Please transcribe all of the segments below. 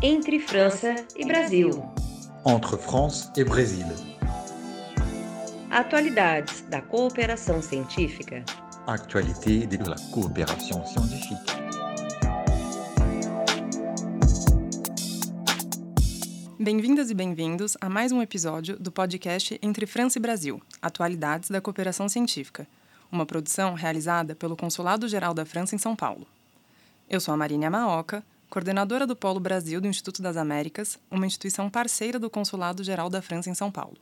Entre França e Brasil. Entre France et Brésil. Atualidades da cooperação científica. Actualité de la coopération scientifique. Bem-vindas e bem-vindos a mais um episódio do podcast Entre França e Brasil Atualidades da Cooperação Científica, uma produção realizada pelo Consulado Geral da França em São Paulo. Eu sou a Marina Maoca, coordenadora do Polo Brasil do Instituto das Américas, uma instituição parceira do Consulado Geral da França em São Paulo.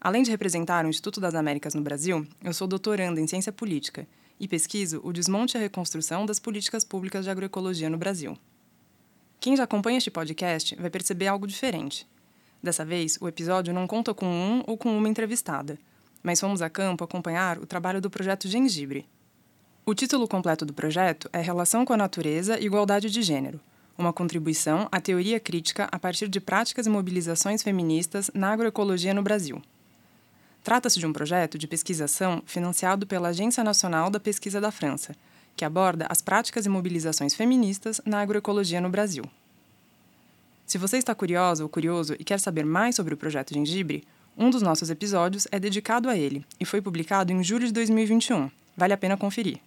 Além de representar o Instituto das Américas no Brasil, eu sou doutoranda em ciência política e pesquiso o desmonte e a reconstrução das políticas públicas de agroecologia no Brasil. Quem já acompanha este podcast vai perceber algo diferente. Dessa vez, o episódio não conta com um ou com uma entrevistada, mas fomos a campo acompanhar o trabalho do projeto Gengibre, o título completo do projeto é Relação com a Natureza e Igualdade de Gênero, uma contribuição à teoria crítica a partir de práticas e mobilizações feministas na agroecologia no Brasil. Trata-se de um projeto de pesquisação financiado pela Agência Nacional da Pesquisa da França, que aborda as práticas e mobilizações feministas na agroecologia no Brasil. Se você está curiosa ou curioso e quer saber mais sobre o projeto Gengibre, um dos nossos episódios é dedicado a ele e foi publicado em julho de 2021. Vale a pena conferir.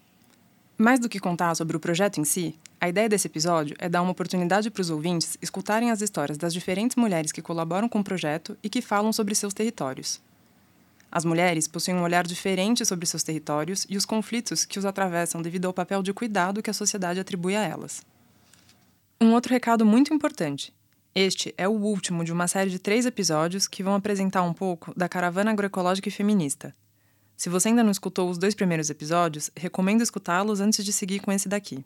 Mais do que contar sobre o projeto em si, a ideia desse episódio é dar uma oportunidade para os ouvintes escutarem as histórias das diferentes mulheres que colaboram com o projeto e que falam sobre seus territórios. As mulheres possuem um olhar diferente sobre seus territórios e os conflitos que os atravessam devido ao papel de cuidado que a sociedade atribui a elas. Um outro recado muito importante. Este é o último de uma série de três episódios que vão apresentar um pouco da caravana agroecológica e feminista, se você ainda não escutou os dois primeiros episódios, recomendo escutá-los antes de seguir com esse daqui.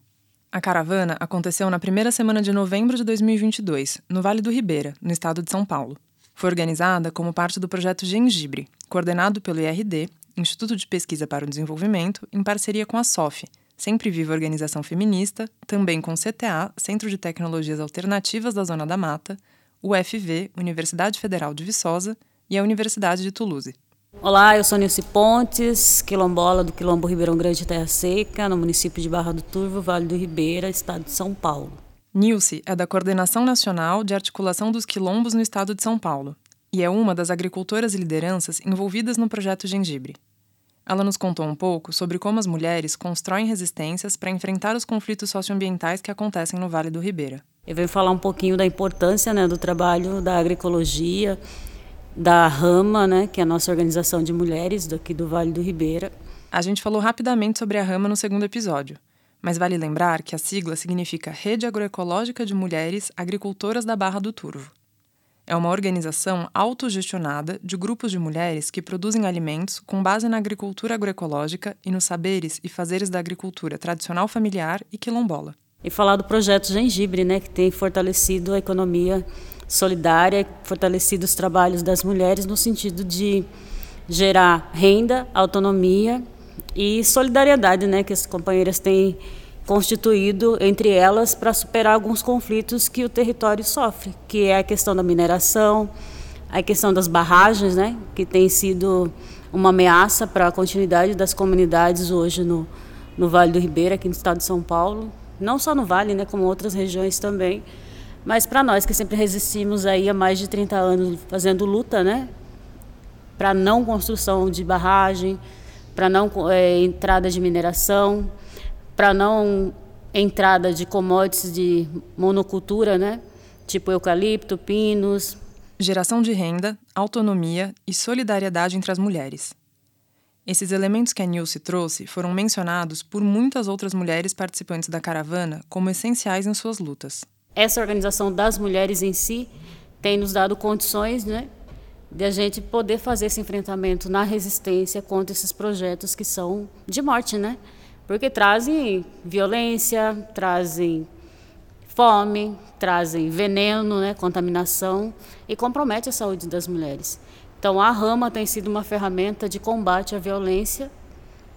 A caravana aconteceu na primeira semana de novembro de 2022, no Vale do Ribeira, no estado de São Paulo. Foi organizada como parte do projeto Gengibre, coordenado pelo IRD, Instituto de Pesquisa para o Desenvolvimento, em parceria com a SOF, Sempre Viva Organização Feminista, também com o CTA, Centro de Tecnologias Alternativas da Zona da Mata, UFV, Universidade Federal de Viçosa e a Universidade de Toulouse. Olá, eu sou Nilce Pontes, quilombola do Quilombo Ribeirão Grande Terra Seca, no município de Barra do Turvo, Vale do Ribeira, estado de São Paulo. Nilce é da Coordenação Nacional de Articulação dos Quilombos no estado de São Paulo e é uma das agricultoras e lideranças envolvidas no projeto Gengibre. Ela nos contou um pouco sobre como as mulheres constroem resistências para enfrentar os conflitos socioambientais que acontecem no Vale do Ribeira. Eu venho falar um pouquinho da importância né, do trabalho da agroecologia da Rama, né, que é a nossa organização de mulheres daqui do Vale do Ribeira. A gente falou rapidamente sobre a Rama no segundo episódio, mas vale lembrar que a sigla significa Rede Agroecológica de Mulheres Agricultoras da Barra do Turvo. É uma organização autogestionada de grupos de mulheres que produzem alimentos com base na agricultura agroecológica e nos saberes e fazeres da agricultura tradicional familiar e quilombola. E falar do projeto Gengibre, né, que tem fortalecido a economia solidária, fortalecido os trabalhos das mulheres no sentido de gerar renda, autonomia e solidariedade, né, que as companheiras têm constituído entre elas para superar alguns conflitos que o território sofre, que é a questão da mineração, a questão das barragens, né, que tem sido uma ameaça para a continuidade das comunidades hoje no, no Vale do Ribeira, aqui no estado de São Paulo, não só no Vale, né, como outras regiões também. Mas para nós que sempre resistimos aí há mais de 30 anos fazendo luta, né? Para não construção de barragem, para não é, entrada de mineração, para não entrada de commodities de monocultura, né? Tipo eucalipto, pinos. Geração de renda, autonomia e solidariedade entre as mulheres. Esses elementos que a Nilce trouxe foram mencionados por muitas outras mulheres participantes da caravana como essenciais em suas lutas essa organização das mulheres em si tem nos dado condições, né, de a gente poder fazer esse enfrentamento na resistência contra esses projetos que são de morte, né? Porque trazem violência, trazem fome, trazem veneno, né, contaminação e compromete a saúde das mulheres. Então a Rama tem sido uma ferramenta de combate à violência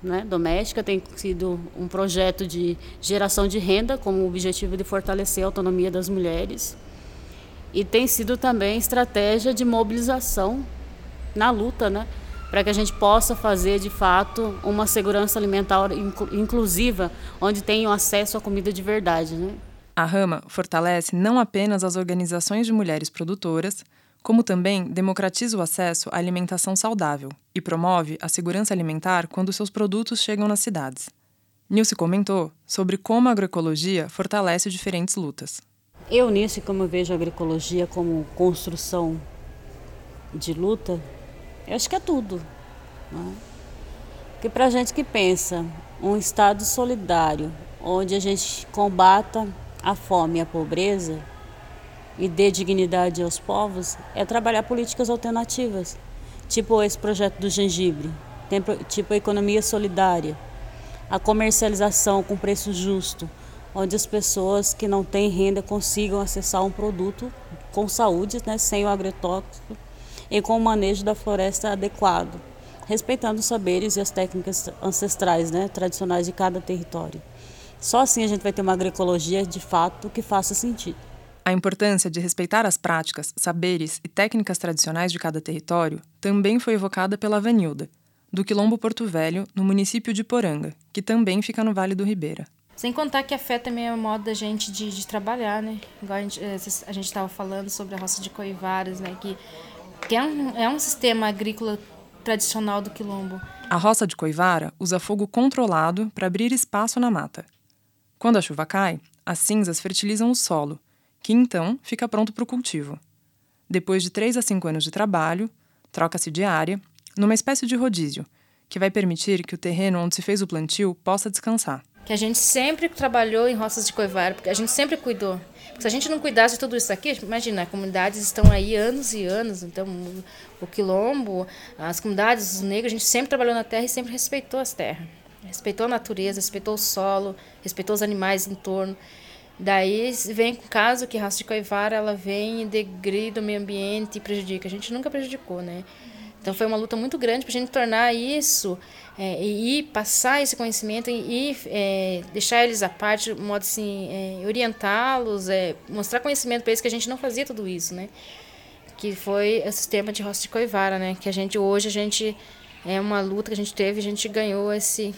né, doméstica, tem sido um projeto de geração de renda com o objetivo de fortalecer a autonomia das mulheres e tem sido também estratégia de mobilização na luta, né, para que a gente possa fazer de fato uma segurança alimentar inclusiva, onde tenham acesso à comida de verdade, né? A Rama fortalece não apenas as organizações de mulheres produtoras, como também democratiza o acesso à alimentação saudável e promove a segurança alimentar quando seus produtos chegam nas cidades. Nilce comentou sobre como a agroecologia fortalece diferentes lutas. Eu, nisso, como eu vejo a agroecologia como construção de luta, eu acho que é tudo. Né? Porque para a gente que pensa um Estado solidário, onde a gente combata a fome e a pobreza e dê dignidade aos povos, é trabalhar políticas alternativas, tipo esse projeto do gengibre, tipo a economia solidária, a comercialização com preço justo, onde as pessoas que não têm renda consigam acessar um produto com saúde, né, sem o agrotóxico e com o manejo da floresta adequado, respeitando os saberes e as técnicas ancestrais, né, tradicionais de cada território. Só assim a gente vai ter uma agroecologia de fato que faça sentido. A importância de respeitar as práticas, saberes e técnicas tradicionais de cada território também foi evocada pela Vanilda, do Quilombo Porto Velho, no município de Poranga, que também fica no Vale do Ribeira. Sem contar que afeta também o modo da gente de, de trabalhar, né? Igual a gente eh, estava falando sobre a roça de Coivaras, né? Que, que é, um, é um sistema agrícola tradicional do quilombo. A roça de Coivara usa fogo controlado para abrir espaço na mata. Quando a chuva cai, as cinzas fertilizam o solo, que então fica pronto para o cultivo. Depois de 3 a 5 anos de trabalho, troca-se de área, numa espécie de rodízio, que vai permitir que o terreno onde se fez o plantio possa descansar que a gente sempre trabalhou em roças de coivara, porque a gente sempre cuidou. Porque se a gente não cuidasse de tudo isso aqui, imagina, as comunidades estão aí anos e anos, então o quilombo, as comunidades, os negros, a gente sempre trabalhou na terra e sempre respeitou as terras. Respeitou a natureza, respeitou o solo, respeitou os animais em torno. Daí vem o caso que a raça de coivara ela vem e degrida o meio ambiente e prejudica. A gente nunca prejudicou, né? Então foi uma luta muito grande para a gente tornar isso é, e, passar esse conhecimento e, é, deixar eles à parte, modo assim, é, orientá-los, é, mostrar conhecimento para eles que a gente não fazia tudo isso, né? Que foi o sistema de roça de coivara, né? Que a gente hoje a gente é uma luta que a gente teve, a gente ganhou esse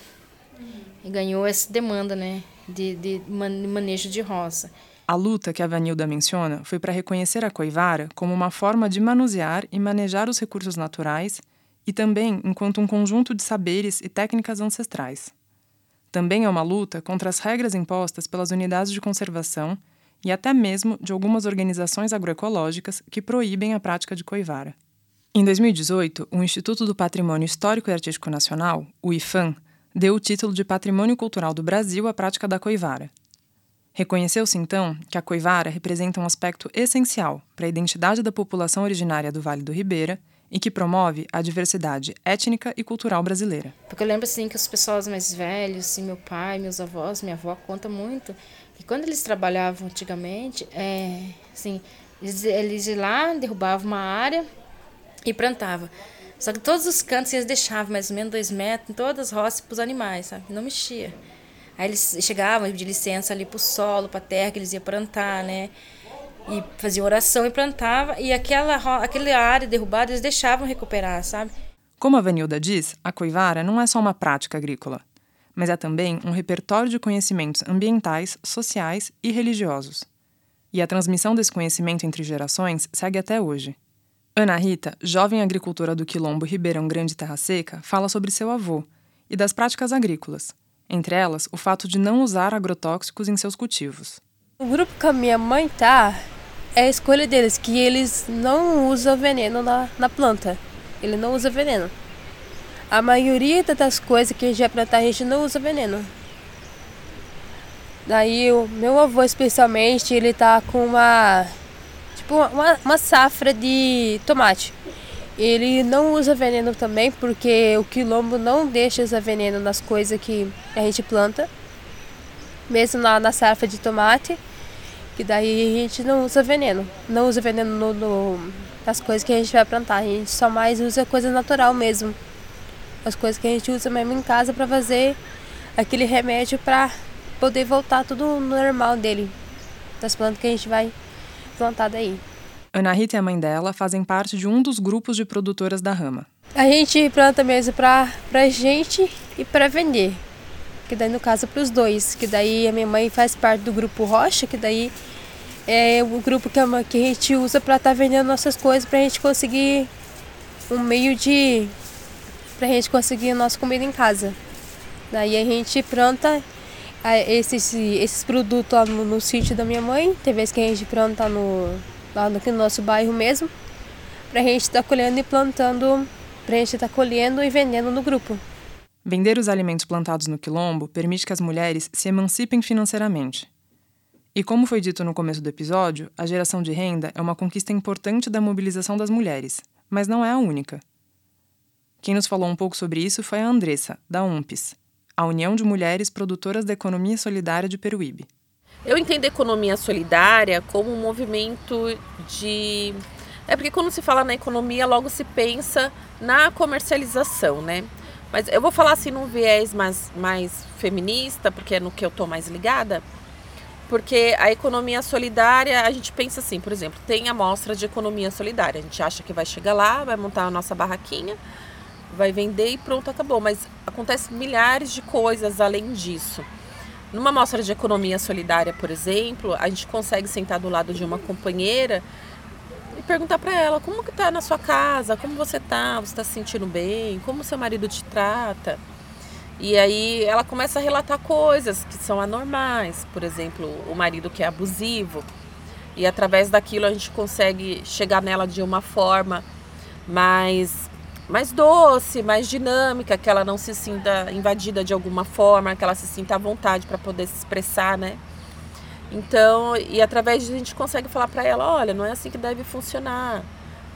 ganhou essa demanda, né? De, de manejo de roça. A luta que a Vanilda menciona foi para reconhecer a coivara como uma forma de manusear e manejar os recursos naturais e também enquanto um conjunto de saberes e técnicas ancestrais. Também é uma luta contra as regras impostas pelas unidades de conservação e até mesmo de algumas organizações agroecológicas que proíbem a prática de coivara. Em 2018, o Instituto do Patrimônio Histórico e Artístico Nacional, o IFAM, deu o título de Patrimônio Cultural do Brasil à prática da coivara. Reconheceu-se então que a coivara representa um aspecto essencial para a identidade da população originária do Vale do Ribeira e que promove a diversidade étnica e cultural brasileira. Porque eu lembro assim que as pessoas mais velhas, assim, meu pai, meus avós, minha avó conta muito que quando eles trabalhavam antigamente, é, assim, eles, eles lá, derrubavam uma área e plantavam. Só que todos os cantos eles deixavam mais ou menos dois metros em todas as roças para os animais, sabe? Não mexia. Aí eles chegavam de licença ali para o solo, para a terra que eles iam plantar, né? E fazia oração e plantava. E aquela, aquela área derrubada eles deixavam recuperar, sabe? Como a Vanilda diz, a coivara não é só uma prática agrícola, mas é também um repertório de conhecimentos ambientais, sociais e religiosos. E a transmissão desse conhecimento entre gerações segue até hoje. Ana Rita, jovem agricultora do Quilombo Ribeirão Grande Terra Seca, fala sobre seu avô e das práticas agrícolas, entre elas o fato de não usar agrotóxicos em seus cultivos. O grupo que a minha mãe tá é a escolha deles, que eles não usam veneno na, na planta. Ele não usa veneno. A maioria das coisas que a gente vai plantar, a gente não usa veneno. Daí o meu avô especialmente, ele tá com uma tipo uma, uma safra de tomate. Ele não usa veneno também, porque o quilombo não deixa usar veneno nas coisas que a gente planta. Mesmo na, na safra de tomate, que daí a gente não usa veneno. Não usa veneno no, no, nas coisas que a gente vai plantar. A gente só mais usa coisa natural mesmo. As coisas que a gente usa mesmo em casa para fazer aquele remédio para poder voltar tudo normal dele. Das plantas que a gente vai plantar daí. Ana Rita e a mãe dela fazem parte de um dos grupos de produtoras da rama. A gente planta mesmo para a gente e para vender. que daí no caso para os dois, que daí a minha mãe faz parte do grupo Rocha, que daí é o grupo que a, que a gente usa para estar tá vendendo nossas coisas, para a gente conseguir um meio de para a gente conseguir a nossa comida em casa. Daí a gente planta esses, esses produtos lá no, no sítio da minha mãe, tem vezes que a gente planta no, lá no, no nosso bairro mesmo, para a gente estar tá colhendo e plantando, para a gente estar tá colhendo e vendendo no grupo. Vender os alimentos plantados no quilombo permite que as mulheres se emancipem financeiramente. E como foi dito no começo do episódio, a geração de renda é uma conquista importante da mobilização das mulheres, mas não é a única. Quem nos falou um pouco sobre isso foi a Andressa, da UMPES, a União de Mulheres Produtoras da Economia Solidária de Peruíbe. Eu entendo a economia solidária como um movimento de. É porque quando se fala na economia, logo se pensa na comercialização, né? Mas eu vou falar assim num viés mais, mais feminista, porque é no que eu estou mais ligada. Porque a economia solidária, a gente pensa assim, por exemplo, tem a mostra de economia solidária. A gente acha que vai chegar lá, vai montar a nossa barraquinha, vai vender e pronto, acabou. Mas acontece milhares de coisas além disso. Numa mostra de economia solidária, por exemplo, a gente consegue sentar do lado de uma companheira e perguntar para ela como que tá na sua casa, como você tá, você está se sentindo bem, como seu marido te trata. E aí ela começa a relatar coisas que são anormais, por exemplo, o marido que é abusivo. E através daquilo a gente consegue chegar nela de uma forma mais mais doce, mais dinâmica, que ela não se sinta invadida de alguma forma, que ela se sinta à vontade para poder se expressar, né? Então, e através disso a gente consegue falar para ela, olha, não é assim que deve funcionar.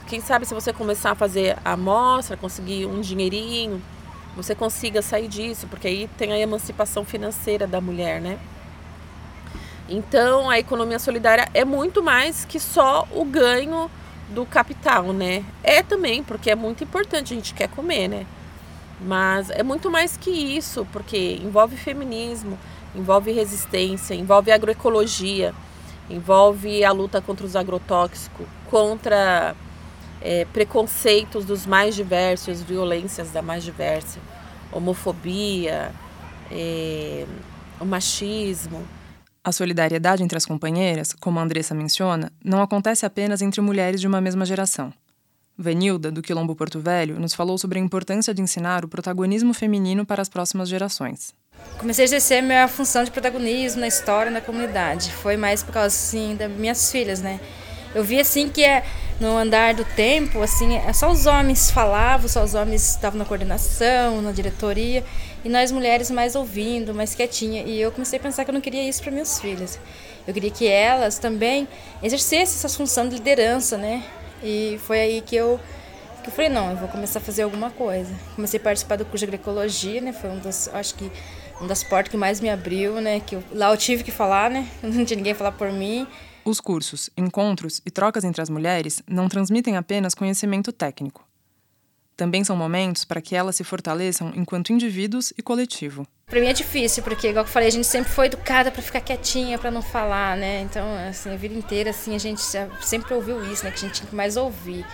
Quem sabe se você começar a fazer a amostra, conseguir um dinheirinho, você consiga sair disso, porque aí tem a emancipação financeira da mulher, né? Então, a economia solidária é muito mais que só o ganho do capital, né? É também, porque é muito importante, a gente quer comer, né? Mas é muito mais que isso, porque envolve feminismo, envolve resistência, envolve agroecologia, envolve a luta contra os agrotóxicos, contra é, preconceitos dos mais diversos, violências da mais diversa, homofobia, é, o machismo. A solidariedade entre as companheiras, como a Andressa menciona, não acontece apenas entre mulheres de uma mesma geração. Vanilda, do Quilombo Porto Velho, nos falou sobre a importância de ensinar o protagonismo feminino para as próximas gerações. Comecei a exercer minha função de protagonismo na história na comunidade. Foi mais por causa assim das minhas filhas, né? Eu vi assim que é no andar do tempo, assim, é só os homens falavam, só os homens estavam na coordenação, na diretoria, e nós mulheres mais ouvindo, mais quietinha. E eu comecei a pensar que eu não queria isso para minhas filhas. Eu queria que elas também exercessem essa função de liderança, né? E foi aí que eu que eu falei, não, eu vou começar a fazer alguma coisa. Comecei a participar do curso de agroecologia, né? Foi um das, acho que um das portas que mais me abriu, né? Que eu, lá eu tive que falar, né? Não tinha ninguém falar por mim. Os cursos, encontros e trocas entre as mulheres não transmitem apenas conhecimento técnico. Também são momentos para que elas se fortaleçam enquanto indivíduos e coletivo. Para mim é difícil, porque igual eu falei, a gente sempre foi educada para ficar quietinha, para não falar, né? Então, assim, a vida inteira assim a gente sempre ouviu isso, né, que a gente tinha que mais ouvir.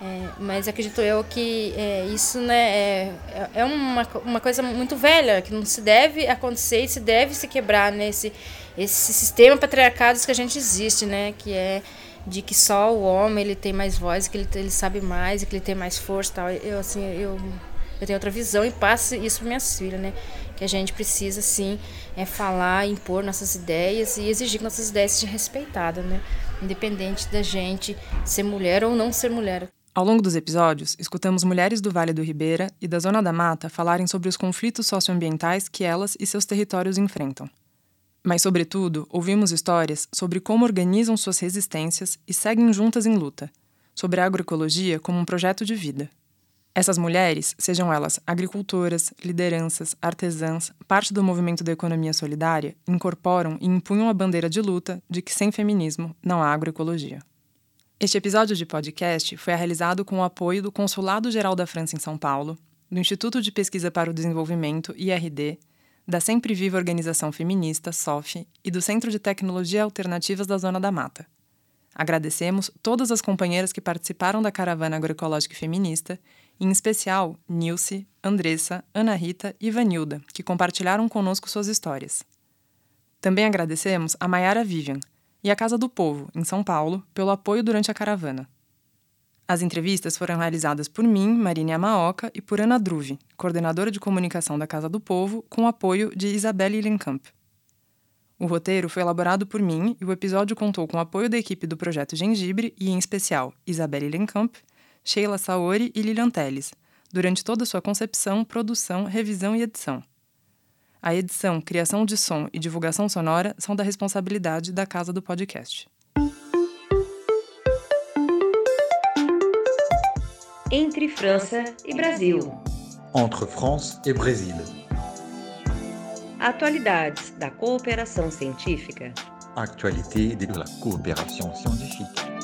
É, mas acredito eu que é, isso né, é, é uma, uma coisa muito velha, que não se deve acontecer e se deve se quebrar nesse esse sistema patriarcado que a gente existe, né? Que é de que só o homem ele tem mais voz, que ele, ele sabe mais, que ele tem mais força tal. Eu, assim, eu, eu tenho outra visão e passo isso para minhas filhas, né? Que a gente precisa, sim, é falar, impor nossas ideias e exigir que nossas ideias sejam respeitadas, né? Independente da gente ser mulher ou não ser mulher. Ao longo dos episódios, escutamos mulheres do Vale do Ribeira e da Zona da Mata falarem sobre os conflitos socioambientais que elas e seus territórios enfrentam. Mas, sobretudo, ouvimos histórias sobre como organizam suas resistências e seguem juntas em luta, sobre a agroecologia como um projeto de vida. Essas mulheres, sejam elas agricultoras, lideranças, artesãs, parte do movimento da economia solidária, incorporam e impunham a bandeira de luta de que sem feminismo não há agroecologia. Este episódio de podcast foi realizado com o apoio do Consulado Geral da França em São Paulo, do Instituto de Pesquisa para o Desenvolvimento, IRD, da Sempre Viva Organização Feminista, SOF, e do Centro de Tecnologia Alternativas da Zona da Mata. Agradecemos todas as companheiras que participaram da caravana agroecológica e feminista em especial Nilce, Andressa, Ana Rita e Vanilda, que compartilharam conosco suas histórias. Também agradecemos a Maiara Vivian e a Casa do Povo, em São Paulo, pelo apoio durante a caravana. As entrevistas foram realizadas por mim, Marina Amaoka, e por Ana Druve, coordenadora de comunicação da Casa do Povo, com apoio de Isabelle Lenkamp. O roteiro foi elaborado por mim e o episódio contou com o apoio da equipe do Projeto Gengibre e, em especial, Isabelle Lenkamp, Sheila Saori e Lilian Teles, durante toda sua concepção, produção, revisão e edição. A edição, criação de som e divulgação sonora são da responsabilidade da Casa do Podcast. Entre França e Brasil. Entre France et Brésil. Atualidades da cooperação científica. Actualité de la coopération scientifique.